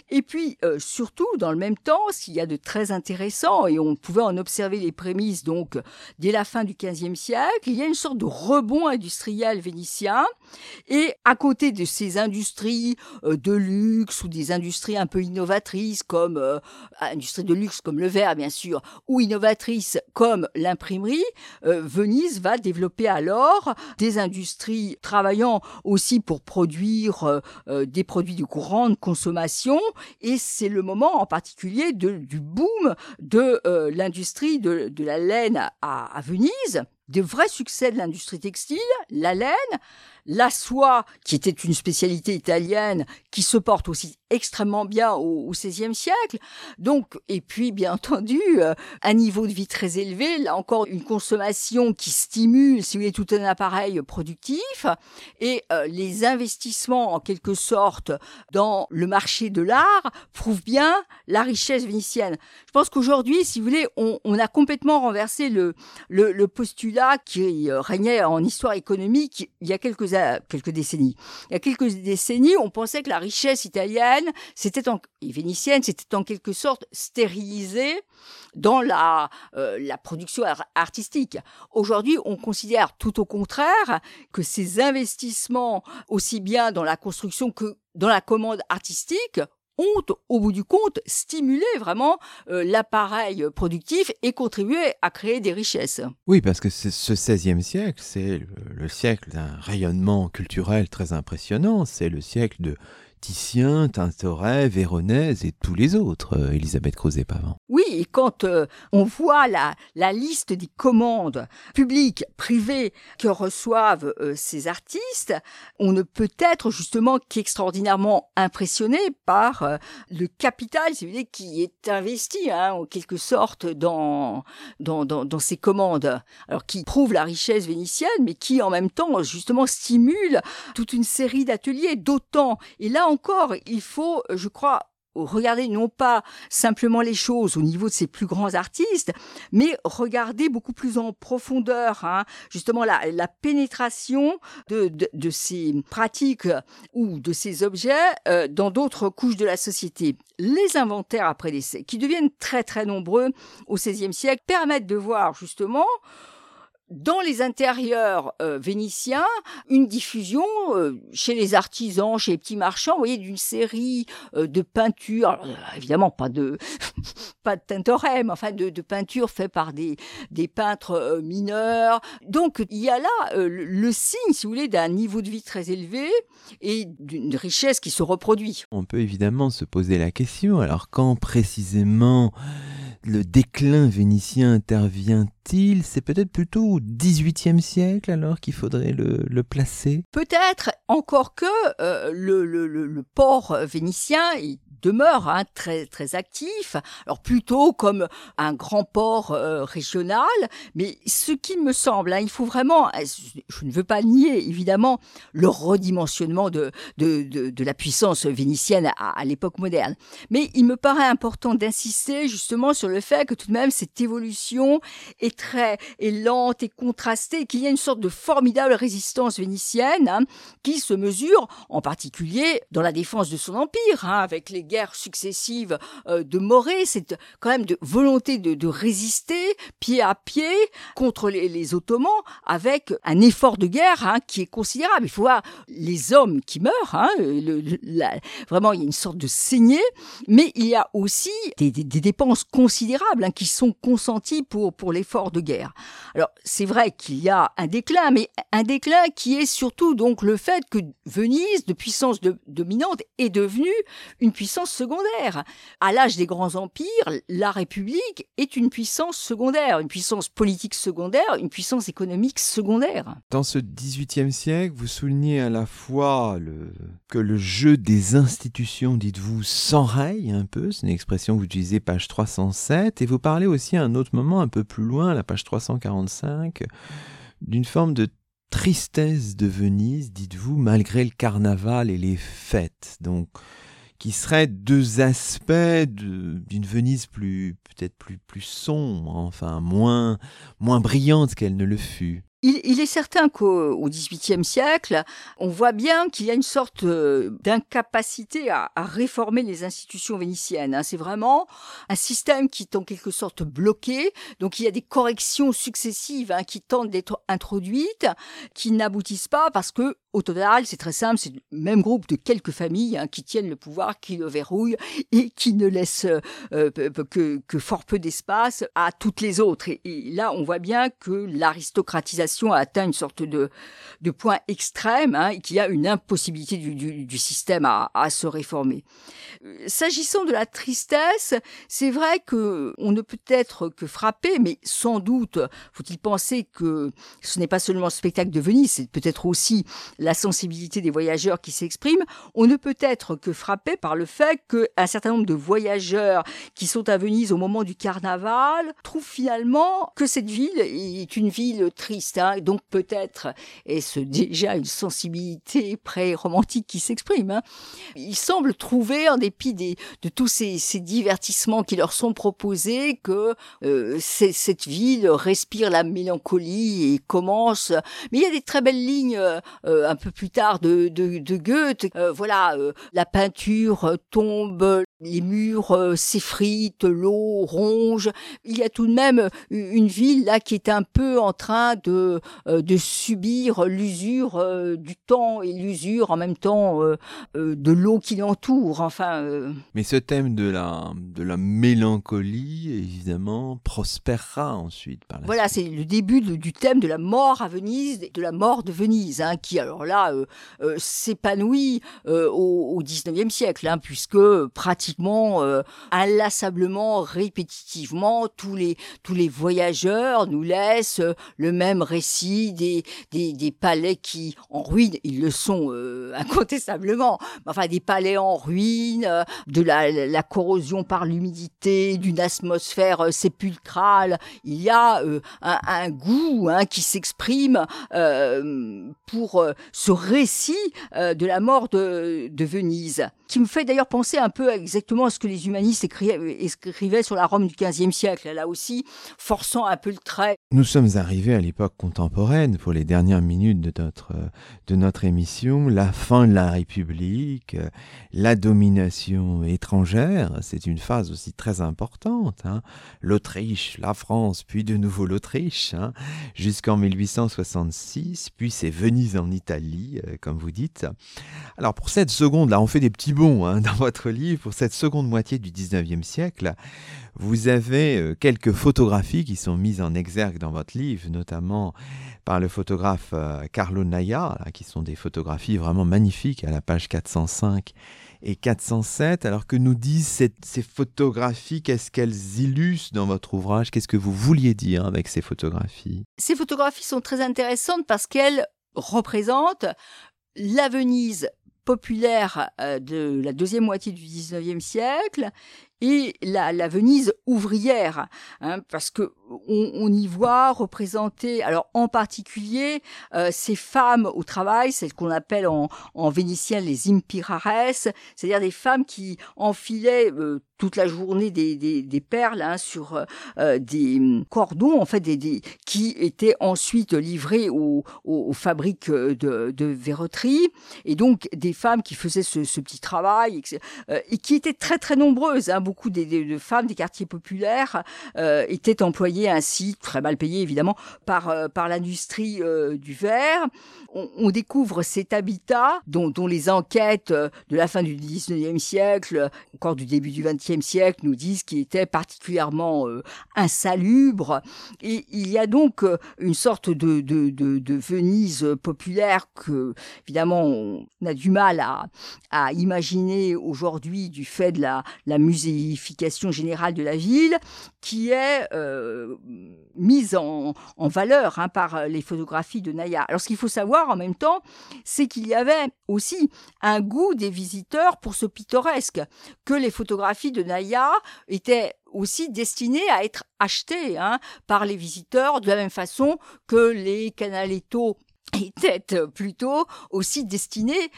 Et puis euh, surtout dans le même temps, s'il y a de très intéressant et on pouvait en observer les prémices donc dès la fin du XVe siècle, il y a une sorte de rebond industriel vénitien et à côté de ces industries euh, de luxe ou des industries un peu innovatrices comme industrie de luxe comme le verre bien sûr ou innovatrices comme l'imprimerie, Venise va développer alors des industries travaillant aussi pour produire euh, euh, des produits de courante consommation. Et c'est le moment en particulier du boom de l'industrie de, la laine à, à Venise. De vrais succès de l'industrie textile, la laine, la soie, qui était une spécialité italienne, qui se porte aussi extrêmement bien au, XVIe siècle. Donc, et puis, bien entendu, euh, un niveau de vie très élevé, là encore, une consommation qui stimule, si vous voulez, tout un appareil productif, et euh, les investissements, en quelque sorte, dans le marché de l'art prouvent bien la richesse vénitienne. Je pense qu'aujourd'hui, si vous voulez, on, a complètement renversé le, postulat qui euh, régnait en histoire économique il y a quelques quelques décennies. Il y a quelques décennies, on pensait que la richesse italienne, c'était en, et vénitienne, c'était en quelque sorte stérilisée dans la, euh, la production artistique. Aujourd'hui, on considère tout au contraire que ces investissements, aussi bien dans la construction que dans la commande artistique, ont, au bout du compte, stimulé vraiment euh, l'appareil productif et contribué à créer des richesses. Oui, parce que ce XVIe siècle, c'est le siècle d'un rayonnement culturel très impressionnant. C'est le siècle de Titien, Tintoret, Véronèse et tous les autres, euh, Elisabeth Crozet-Pavant. Oui, et quand euh, on voit la, liste des commandes publiques, privées que reçoivent euh, ces artistes, on ne peut être justement qu'extraordinairement impressionné par le capital, voulez, qui est investi hein, en quelque sorte dans, dans ces commandes. Alors qui prouve la richesse vénitienne, mais qui en même temps justement stimule toute une série d'ateliers, d'autant, et là encore, il faut, je crois, regarder non pas simplement les choses au niveau de ces plus grands artistes, mais regarder beaucoup plus en profondeur, hein, justement la, pénétration de, ces pratiques ou de ces objets euh, dans d'autres couches de la société. Les inventaires après décès, qui deviennent très très nombreux au XVIe siècle, permettent de voir justement dans les intérieurs euh, vénitiens, une diffusion euh, chez les artisans, chez les petits marchands, vous voyez, d'une série euh, de peintures, évidemment pas de pas de tintoret, enfin de, de peintures faites par des, des peintres mineurs. Donc il y a là le signe, si vous voulez, d'un niveau de vie très élevé et d'une richesse qui se reproduit. On peut évidemment se poser la question, alors quand précisément le déclin vénitien intervient-il? C'est peut-être plutôt au XVIIIe siècle alors qu'il faudrait le, placer? Peut-être, encore que euh, le, le, port vénitien est demeure hein, très très actif. Alors plutôt comme un grand port euh, régional, mais ce qui me semble, hein, il faut vraiment, je ne veux pas nier évidemment le redimensionnement de de, de, la puissance vénitienne à, l'époque moderne, mais il me paraît important d'insister justement sur le fait que tout de même cette évolution est très est lente et contrastée, qu'il y a une sorte de formidable résistance vénitienne hein, qui se mesure en particulier dans la défense de son empire, avec les guerres successives euh, de Morée, c'est quand même de volonté de, résister pied à pied contre les, Ottomans, avec un effort de guerre hein, qui est considérable. Il faut voir les hommes qui meurent, hein, vraiment il y a une sorte de saignée, mais il y a aussi des, dépenses considérables qui sont consenties pour l'effort de guerre. Alors c'est vrai qu'il y a un déclin, mais un déclin qui est surtout donc le fait que Venise, de puissance dominante, est devenue une puissance secondaire. À l'âge des grands empires, la République est une puissance secondaire, une puissance politique secondaire, une puissance économique secondaire. Dans ce XVIIIe siècle, vous soulignez à la fois que le jeu des institutions, dites-vous, s'enraye un peu, c'est une expression que vous utilisez page 307, et vous parlez aussi à un autre moment un peu plus loin, la page 345, d'une forme de tristesse de Venise, dites-vous, malgré le carnaval et les fêtes. Donc, qui seraient deux aspects d'une Venise plus peut-être plus plus sombre, enfin moins moins brillante qu'elle ne le fut. Il, est certain qu'au XVIIIe siècle, on voit bien qu'il y a une sorte euh, d'incapacité à, réformer les institutions vénitiennes. Hein. C'est vraiment un système qui est en quelque sorte bloqué. Donc il y a des corrections successives hein, qui tentent d'être introduites, qui n'aboutissent pas parce que au total, c'est très simple, c'est le même groupe de quelques familles hein, qui tiennent le pouvoir, qui le verrouillent et qui ne laissent euh, que, fort peu d'espace à toutes les autres. Et, là, on voit bien que l'aristocratisation a atteint une sorte de, point extrême hein, et qu'il y a une impossibilité du, système à, à, se réformer. S'agissant de la tristesse, c'est vrai que on ne peut être que frappé, mais sans doute faut-il penser que ce n'est pas seulement le spectacle de Venise, c'est peut-être aussi la sensibilité des voyageurs qui s'expriment, on ne peut être que frappé par le fait qu'un certain nombre de voyageurs qui sont à Venise au moment du carnaval trouvent finalement que cette ville est une ville triste. Hein, donc peut-être est-ce déjà une sensibilité pré-romantique qui s'exprime. Hein. Ils semblent trouver, en dépit de tous ces, ces, divertissements qui leur sont proposés, que euh, cette ville respire la mélancolie et commence. Mais il y a des très belles lignes euh, un peu plus tard de, de, de Goethe. Euh, voilà, euh, la peinture tombe, les murs euh, s'effritent, l'eau ronge. Il y a tout de même une ville là qui est un peu en train de, de subir l'usure du temps et l'usure en même temps de l'eau qui l'entoure. Enfin. Mais ce thème de la de la mélancolie évidemment prospérera ensuite par la Voilà, c'est le début du thème de la mort à Venise, de la mort de Venise, hein, qui alors là euh, euh, s'épanouit euh, au, au 19e siècle, hein, puisque pratiquement inlassablement, répétitivement, tous les tous les voyageurs nous laissent le même récit des, des, des palais qui en ruine, ils le sont incontestablement, enfin des palais en ruine, de la, la corrosion par l'humidité, d'une atmosphère sépulcrale. Il y a un, un, goût hein, qui s'exprime pour ce récit euh, de la mort de, Venise, qui me fait d'ailleurs penser un peu exactement à ce que les humanistes écrivaient, sur la Rome du XVe siècle, là aussi, forçant un peu le trait. Nous sommes arrivés à l'époque contemporaine pour les dernières minutes de notre, de notre émission, la fin de la République, la domination étrangère, c'est une phase aussi très importante. Hein. L'Autriche, la France, puis de nouveau l'Autriche, hein, jusqu'en 1866, puis c'est Venise en Italie, euh, comme vous dites. Alors pour cette seconde, là on fait des petits bons hein, dans votre livre, pour cette seconde moitié du 19e siècle, vous avez euh, quelques photographies qui sont mises en exergue dans votre livre, notamment par le photographe euh, Carlo Naya, qui sont des photographies vraiment magnifiques à la page 405 et 407. Alors que nous disent ces photographies Qu'est-ce qu'elles illustrent dans votre ouvrage? Qu'est-ce que vous vouliez dire avec ces photographies? Ces photographies sont très intéressantes parce qu'elles représentent la Venise populaire de la deuxième moitié du XIXe siècle et la, Venise ouvrière, hein, parce que on, y voit représenter, alors en particulier euh, ces femmes au travail, celles qu'on appelle en, vénitien les impirares, c'est-à-dire des femmes qui enfilaient euh, toute la journée des, perles hein, sur euh, des cordons en fait des, qui étaient ensuite livrés aux, fabriques de, verroterie. Et donc des femmes qui faisaient ce, petit travail et, qui étaient très très nombreuses hein, beaucoup de femmes des quartiers populaires étaient employées ainsi, très mal payées évidemment, par, euh, par l'industrie euh, du verre. On, découvre cet habitat dont, les enquêtes de la fin du 19e siècle, encore du début du 20e siècle, nous disent qu'il était particulièrement insalubre. Et il y a donc une sorte de, de, de, Venise populaire que, évidemment, on a du mal à, imaginer aujourd'hui du fait de la, la générale de la ville qui est euh, mise en, valeur hein, par les photographies de Naya. Alors ce qu'il faut savoir en même temps, c'est qu'il y avait aussi un goût des visiteurs pour ce pittoresque, que les photographies de Naya étaient aussi destinées à être achetées hein, par les visiteurs de la même façon que les canalettos étaient plutôt aussi destinés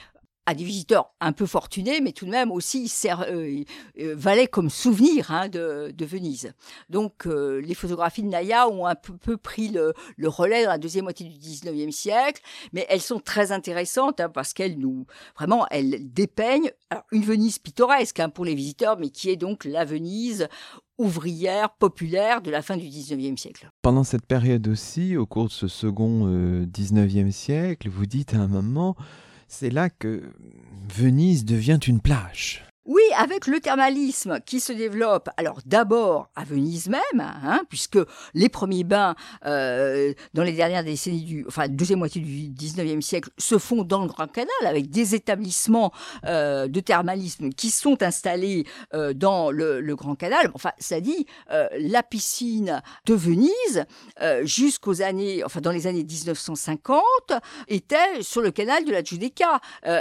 à des visiteurs un peu fortunés, mais tout de même aussi euh, euh, valaient comme souvenir hein, de, Venise. Donc euh, les photographies de Naya ont un peu, pris le, relais dans la deuxième moitié du 19e siècle, mais elles sont très intéressantes hein, parce qu'elles nous, vraiment, elles dépeignent une Venise pittoresque hein, pour les visiteurs, mais qui est donc la Venise ouvrière, populaire de la fin du 19e siècle. Pendant cette période aussi, au cours de ce second 19e siècle, vous dites à un moment, c'est là que Venise devient une plage. Oui, avec le thermalisme qui se développe, alors d'abord à Venise même, hein, puisque les premiers bains euh, dans les dernières décennies du, enfin deuxième moitié du 19e siècle, se font dans le Grand Canal avec des établissements euh, de thermalisme qui sont installés euh, dans le, Grand Canal. Enfin, ça dit la piscine de Venise jusqu'aux années, enfin dans les années 1950, était sur le canal de la Giudecca.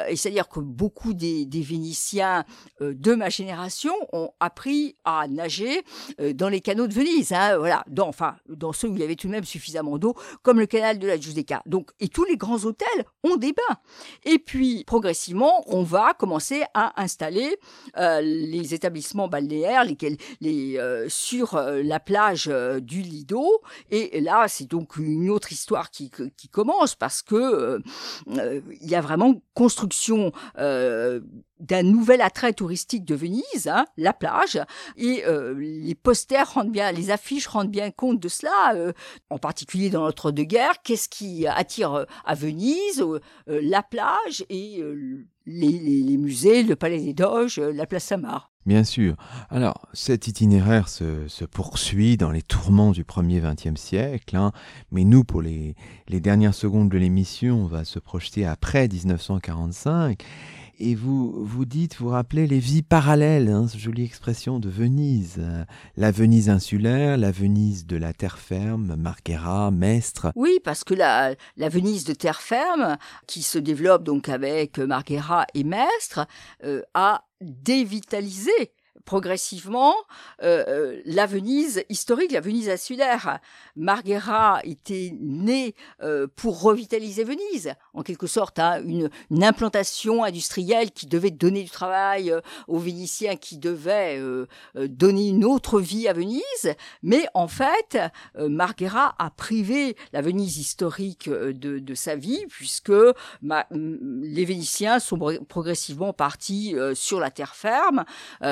et c'est-à-dire que beaucoup des, Vénitiens de ma génération ont appris à nager euh, dans les canaux de Venise, hein, voilà, dans, enfin, dans ceux où il y avait tout de même suffisamment d'eau, comme le canal de la Giudecca. Donc, et tous les grands hôtels ont des bains. Et puis, progressivement, on va commencer à installer euh, les établissements balnéaires, lesquels, les, sur la plage du Lido. Et là, c'est donc une autre histoire qui, qui commence parce que il y a vraiment construction d'un nouvel attrait touristique de Venise, hein, la plage, et euh, les posters rendent bien, les affiches rendent bien compte de cela, euh, en particulier dans notre de guerre. Qu'est-ce qui attire euh, à Venise La plage et les, musées, le Palais des Doges, la place Samar. Bien sûr. Alors, cet itinéraire se, poursuit dans les tourments du premier XXe siècle, hein, mais nous, pour les, les dernières secondes de l'émission, on va se projeter après 1945 et vous vous dites, vous rappelez les vies parallèles, hein, cette jolie expression de Venise, la Venise insulaire, la Venise de la terre ferme, Marghera, Mestre. Oui, parce que la, la Venise de terre ferme, qui se développe donc avec Marghera et Mestre, euh, a dévitalisé progressivement euh, euh, la Venise historique, la Venise insulaire. Marghera était née euh, pour revitaliser Venise, en quelque sorte, hein, une, implantation industrielle qui devait donner du travail aux Vénitiens, qui devait donner une autre vie à Venise. Mais en fait, Marghera a privé la Venise historique de, sa vie, puisque les Véniciens sont progressivement partis sur la terre ferme,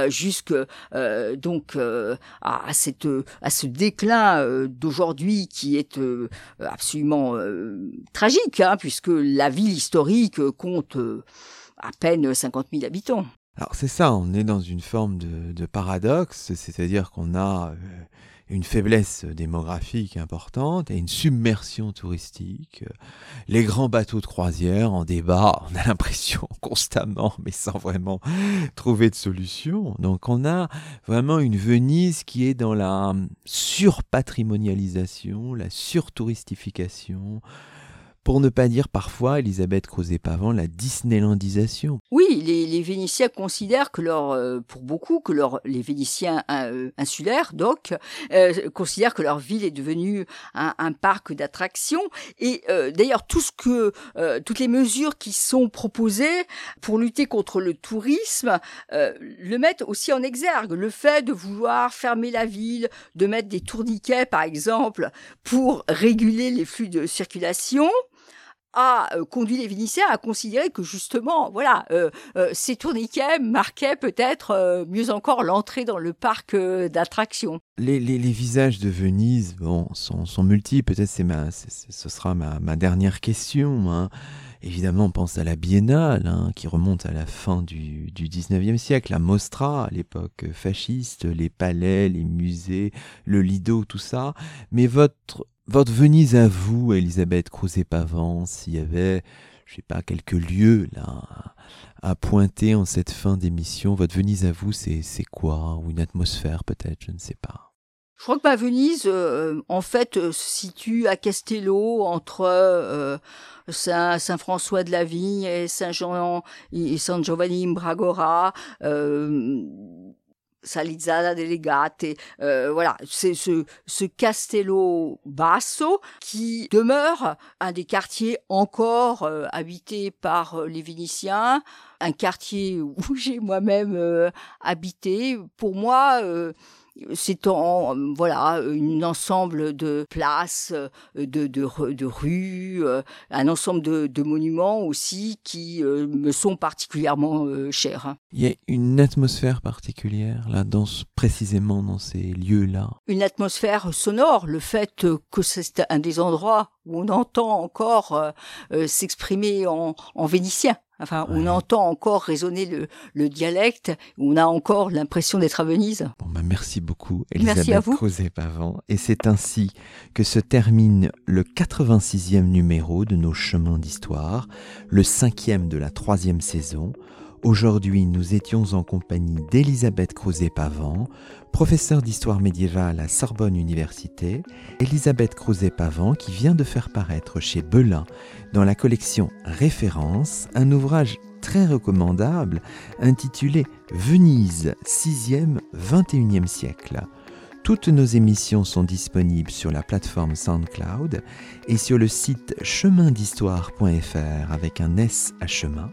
jusqu'à euh, donc euh, à, cette, à ce déclin euh, d'aujourd'hui qui est absolument tragique, hein, puisque la ville historique compte à peine 50 000 habitants. Alors c'est ça, on est dans une forme de paradoxe, c'est-à-dire qu'on a une faiblesse démographique importante et une submersion touristique. Les grands bateaux de croisière en débat, on a l'impression constamment, mais sans vraiment trouver de solution. Donc on a vraiment une Venise qui est dans la surpatrimonialisation, la surtouristification, pour ne pas dire parfois, Elisabeth Crozet-Pavant, la Disneylandisation. Oui, les, Vénitiens considèrent que leur, euh, pour beaucoup, que leur, les Vénitiens euh, insulaires, donc, euh, considèrent que leur ville est devenue un, parc d'attractions. Et d'ailleurs, tout ce que, toutes les mesures qui sont proposées pour lutter contre le tourisme le mettent aussi en exergue. Le fait de vouloir fermer la ville, de mettre des tourniquets, par exemple, pour réguler les flux de circulation, a euh, conduit les Vénitiens à considérer que justement, voilà, euh, euh, ces tourniquets marquaient peut-être mieux encore l'entrée dans le parc d'attractions. Les, visages de Venise bon, sont, multiples. Peut-être c'est ma, ce sera ma, dernière question. Hein. Évidemment, on pense à la Biennale, hein, qui remonte à la fin du, du 19e siècle, la Mostra, à l'époque fasciste, les palais, les musées, le Lido, tout ça. Mais votre votre Venise à vous, Elisabeth Crozet-Pavant, s'il y avait, je sais pas, quelques lieux là à pointer en cette fin d'émission, votre Venise à vous, c'est quoi? Ou une atmosphère peut-être, je ne sais pas. Je crois que ma Venise, euh, en fait, euh, se situe à Castello, entre euh, Saint-François de la Vigne et Saint-Jean et San Giovanni Imbragora. Salizzada Delegate, euh, voilà, c'est ce, ce Castello Basso qui demeure un des quartiers encore euh, habités par euh, les Vénitiens, un quartier où j'ai moi-même euh, habité. Pour moi, c'est en voilà un ensemble de places, de, de, de rues, un ensemble de, de, monuments aussi qui me sont particulièrement chers. Il y a une atmosphère particulière là, dans, précisément dans ces lieux-là? Une atmosphère sonore, le fait que c'est un des endroits où on entend encore s'exprimer en, en vénitien. Enfin, on entend encore résonner le, le dialecte, on a encore l'impression d'être à Venise. Bon, bah merci beaucoup, Elisabeth Crozet-Pavant. Et c'est ainsi que se termine le 86e numéro de nos chemins d'histoire, le cinquième de la troisième saison. Aujourd'hui, nous étions en compagnie d'Elisabeth Crozet-Pavant, professeure d'histoire médiévale à Sorbonne Université, Elisabeth Crozet-Pavant qui vient de faire paraître chez Belin dans la collection Référence un ouvrage très recommandable intitulé Venise 6e 21e siècle. Toutes nos émissions sont disponibles sur la plateforme SoundCloud et sur le site chemindhistoire.fr avec un S à chemin